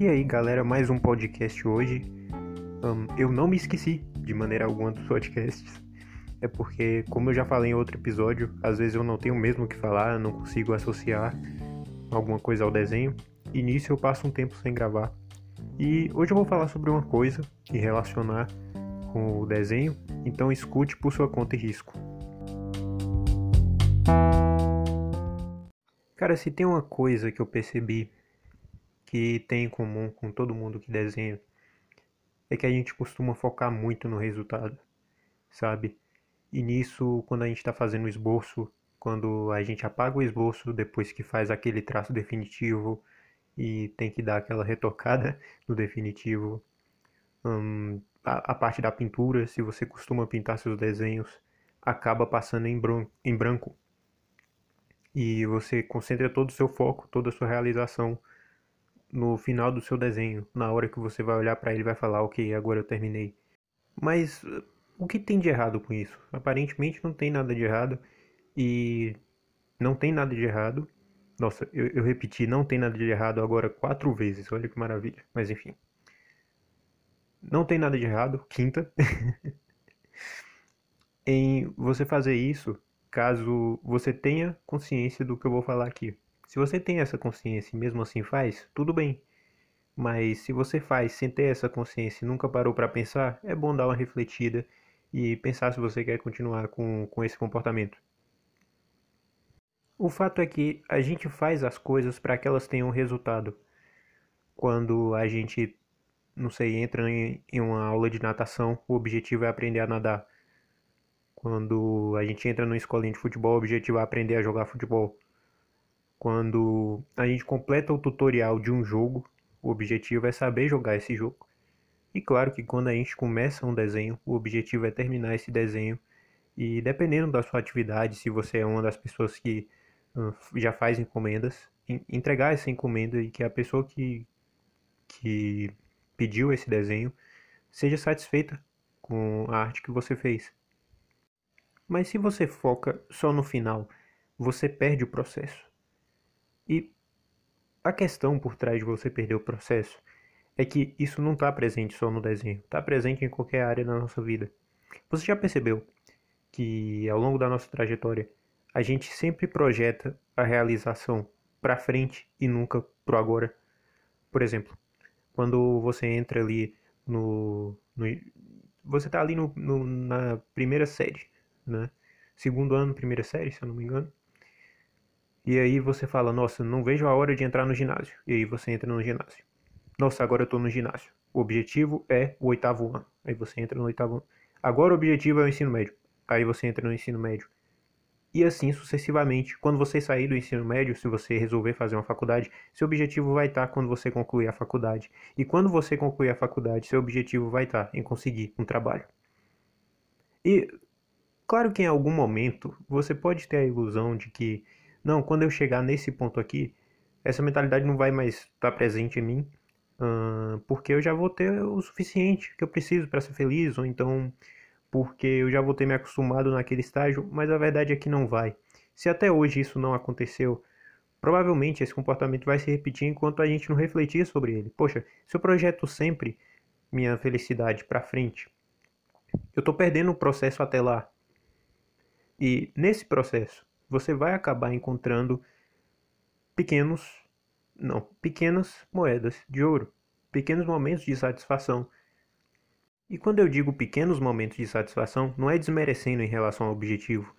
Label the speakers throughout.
Speaker 1: E aí, galera, mais um podcast hoje. Um, eu não me esqueci de maneira alguma dos podcasts. É porque, como eu já falei em outro episódio, às vezes eu não tenho mesmo o que falar, não consigo associar alguma coisa ao desenho. E nisso eu passo um tempo sem gravar. E hoje eu vou falar sobre uma coisa e relacionar com o desenho, então escute por sua conta e risco. Cara, se tem uma coisa que eu percebi que tem em comum com todo mundo que desenha é que a gente costuma focar muito no resultado, sabe? E nisso, quando a gente está fazendo o esboço, quando a gente apaga o esboço depois que faz aquele traço definitivo e tem que dar aquela retocada no definitivo, hum, a, a, parte da pintura, se você costuma pintar seus desenhos, acaba passando em, em branco. E você concentra todo o seu foco, toda a sua realização no final do seu desenho, na hora que você vai olhar para ele vai falar, ok, agora eu terminei. Mas o que tem de errado com isso? Aparentemente não tem nada de errado e não tem nada de errado. Nossa, eu, eu repeti, não tem nada de errado agora quatro vezes, olha que maravilha. Mas enfim, não tem nada de errado, quinta, em você fazer isso caso você tenha consciência do que eu vou falar aqui. Se você tem essa consciência e mesmo assim faz, tudo bem. Mas se você faz sem ter essa consciência e nunca parou para pensar, é bom dar uma refletida e pensar se você quer continuar com, com esse comportamento. O fato é que a gente faz as coisas para que elas tenham resultado. Quando a gente, não sei, entra em, em uma aula de natação, o objetivo é aprender a nadar. Quando a gente entra numa escolinha de futebol, o objetivo é aprender a jogar futebol. Quando a gente completa o tutorial de um jogo, o objetivo é saber jogar esse jogo. E claro que quando a gente começa um desenho, o objetivo é terminar esse desenho. E dependendo da sua atividade, se você é uma das pessoas que já faz encomendas, entregar essa encomenda e que a pessoa que, que pediu esse desenho seja satisfeita com a arte que você fez. Mas se você foca só no final, você perde o processo. E a questão por trás de você perder o processo é que isso não está presente só no desenho, está presente em qualquer área da nossa vida. Você já percebeu que ao longo da nossa trajetória a gente sempre projeta a realização para frente e nunca pro agora? Por exemplo, quando você entra ali no, no você está ali no, no, na primeira série, né? Segundo ano, primeira série, se eu não me engano. E aí você fala, nossa, não vejo a hora de entrar no ginásio. E aí você entra no ginásio. Nossa, agora eu tô no ginásio. O objetivo é o oitavo ano. Aí você entra no oitavo ano. Agora o objetivo é o ensino médio. Aí você entra no ensino médio. E assim sucessivamente. Quando você sair do ensino médio, se você resolver fazer uma faculdade, seu objetivo vai estar quando você concluir a faculdade. E quando você concluir a faculdade, seu objetivo vai estar em conseguir um trabalho. E claro que em algum momento você pode ter a ilusão de que não, quando eu chegar nesse ponto aqui, essa mentalidade não vai mais estar presente em mim, uh, porque eu já vou ter o suficiente que eu preciso para ser feliz, ou então porque eu já vou ter me acostumado naquele estágio, mas a verdade é que não vai. Se até hoje isso não aconteceu, provavelmente esse comportamento vai se repetir enquanto a gente não refletir sobre ele. Poxa, se eu projeto sempre minha felicidade para frente, eu estou perdendo o processo até lá. E nesse processo, você vai acabar encontrando pequenos, não, pequenas moedas de ouro, pequenos momentos de satisfação. E quando eu digo pequenos momentos de satisfação, não é desmerecendo em relação ao objetivo.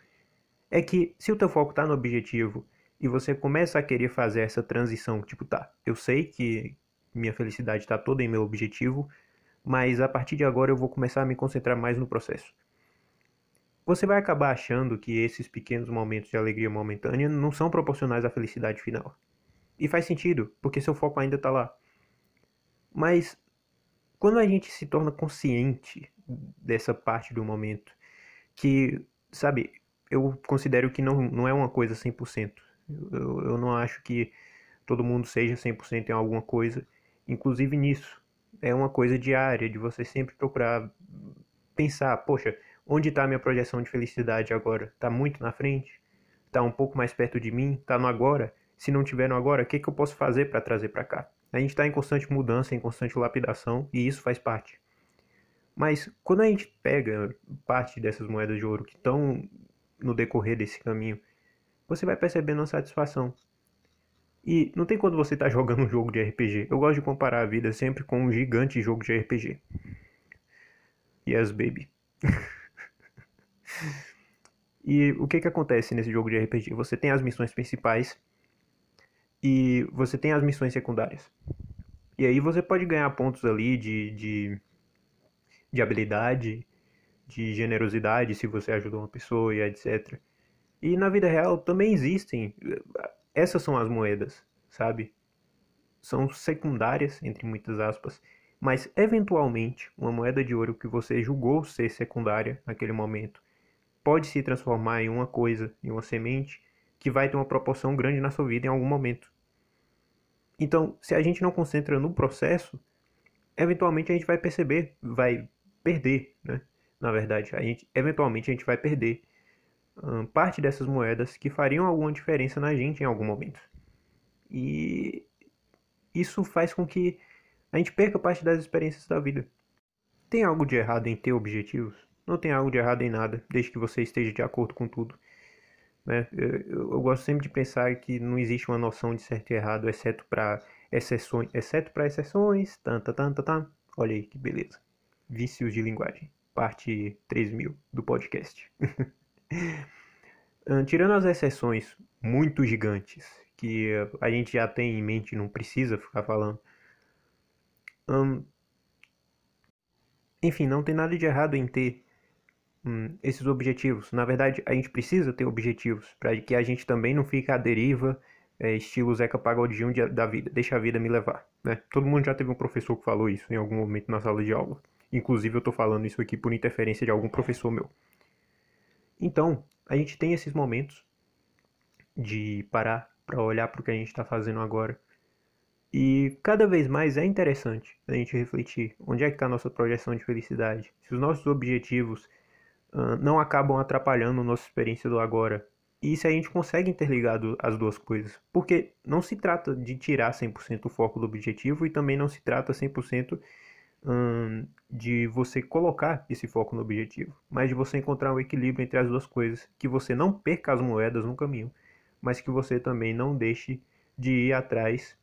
Speaker 1: É que se o teu foco está no objetivo e você começa a querer fazer essa transição, tipo, tá, eu sei que minha felicidade está toda em meu objetivo, mas a partir de agora eu vou começar a me concentrar mais no processo você vai acabar achando que esses pequenos momentos de alegria momentânea não são proporcionais à felicidade final. E faz sentido, porque seu foco ainda está lá. Mas quando a gente se torna consciente dessa parte do momento, que, sabe, eu considero que não, não é uma coisa 100%. Eu, eu não acho que todo mundo seja 100% em alguma coisa, inclusive nisso. É uma coisa diária, de você sempre procurar pensar, poxa, Onde está a minha projeção de felicidade agora? Está muito na frente? Está um pouco mais perto de mim? Está no agora? Se não tiver no agora, o que, que eu posso fazer para trazer para cá? A gente está em constante mudança, em constante lapidação, e isso faz parte. Mas quando a gente pega parte dessas moedas de ouro que estão no decorrer desse caminho, você vai percebendo uma satisfação. E não tem quando você está jogando um jogo de RPG. Eu gosto de comparar a vida sempre com um gigante jogo de RPG. Yes, baby. e o que que acontece nesse jogo de RPG? Você tem as missões principais e você tem as missões secundárias. E aí você pode ganhar pontos ali de, de, de habilidade, de generosidade, se você ajudou uma pessoa e etc. E na vida real também existem. Essas são as moedas, sabe? São secundárias, entre muitas aspas. Mas eventualmente, uma moeda de ouro que você julgou ser secundária naquele momento pode se transformar em uma coisa, em uma semente, que vai ter uma proporção grande na sua vida em algum momento. Então, se a gente não concentra no processo, eventualmente a gente vai perceber, vai perder, né? Na verdade, a gente, eventualmente a gente vai perder hum, parte dessas moedas que fariam alguma diferença na gente em algum momento. E isso faz com que a gente perca parte das experiências da vida. Tem algo de errado em ter objetivos? Não tem algo de errado em nada, desde que você esteja de acordo com tudo. Né? Eu, eu, gosto sempre de pensar que não existe uma noção de certo e errado, exceto para exceções, exceto para exceções, tanta, tanta, tanta. Olha aí que beleza. Vícios de linguagem, parte 3000 do podcast. Tirando as exceções muito gigantes, que a gente já tem em mente, não precisa ficar falando. Enfim, não tem nada de errado em ter hum, esses objetivos. Na verdade, a gente precisa ter objetivos para que a gente também não fique à deriva, é, estilo Zeca Pagodinho de, da vida, deixa a vida me levar. Né? Todo mundo já teve um professor que falou isso em algum momento na sala de aula. Inclusive, eu estou falando isso aqui por interferência de algum professor meu. Então, a gente tem esses momentos de parar para olhar para o que a gente está fazendo agora. E cada vez mais é interessante a gente refletir onde é que está a nossa projeção de felicidade. Se os nossos objetivos não acabam atrapalhando nossa experiência do agora. E se a gente consegue interligar as duas coisas. Porque não se trata de tirar 100% o foco do objetivo e também não se trata 100% um, de você colocar esse foco no objetivo, mas de você encontrar um equilíbrio entre as duas coisas, que você não perca as moedas no caminho, mas que você também não deixe de ir atrás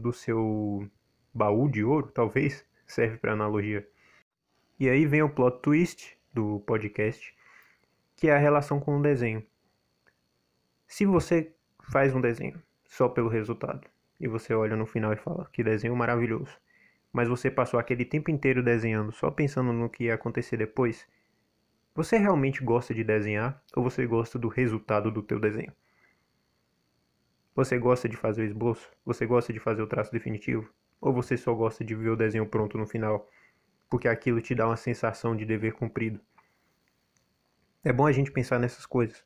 Speaker 1: do seu baú de ouro, talvez, serve para analogia. E aí vem o plot twist, do podcast, que é a relação com o desenho. Se você faz um desenho só pelo resultado e você olha no final e fala que desenho maravilhoso, mas você passou aquele tempo inteiro desenhando só pensando no que ia acontecer depois, você realmente gosta de desenhar ou você gosta do resultado do teu desenho? Você gosta de fazer o esboço? Você gosta de fazer o traço definitivo? Ou você só gosta de ver o desenho pronto no final porque aquilo te dá uma sensação de dever cumprido. É bom a gente pensar nessas coisas.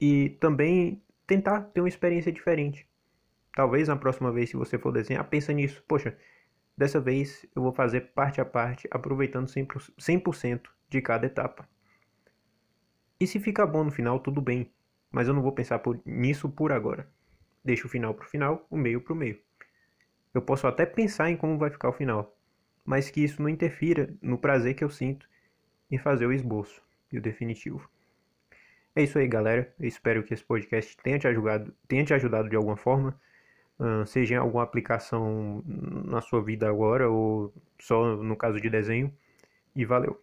Speaker 1: E também tentar ter uma experiência diferente. Talvez na próxima vez, se você for desenhar, pensa nisso. Poxa, dessa vez eu vou fazer parte a parte, aproveitando 100% de cada etapa. E se ficar bom no final, tudo bem. Mas eu não vou pensar por, nisso por agora. Deixa o final para o final, o meio para o meio. Eu posso até pensar em como vai ficar o final, mas que isso não interfira no prazer que eu sinto em fazer o esboço e o definitivo. É isso aí, galera. Eu espero que esse podcast tenha te ajudado, tenha te ajudado de alguma forma, seja em alguma aplicação na sua vida agora ou só no caso de desenho. E valeu!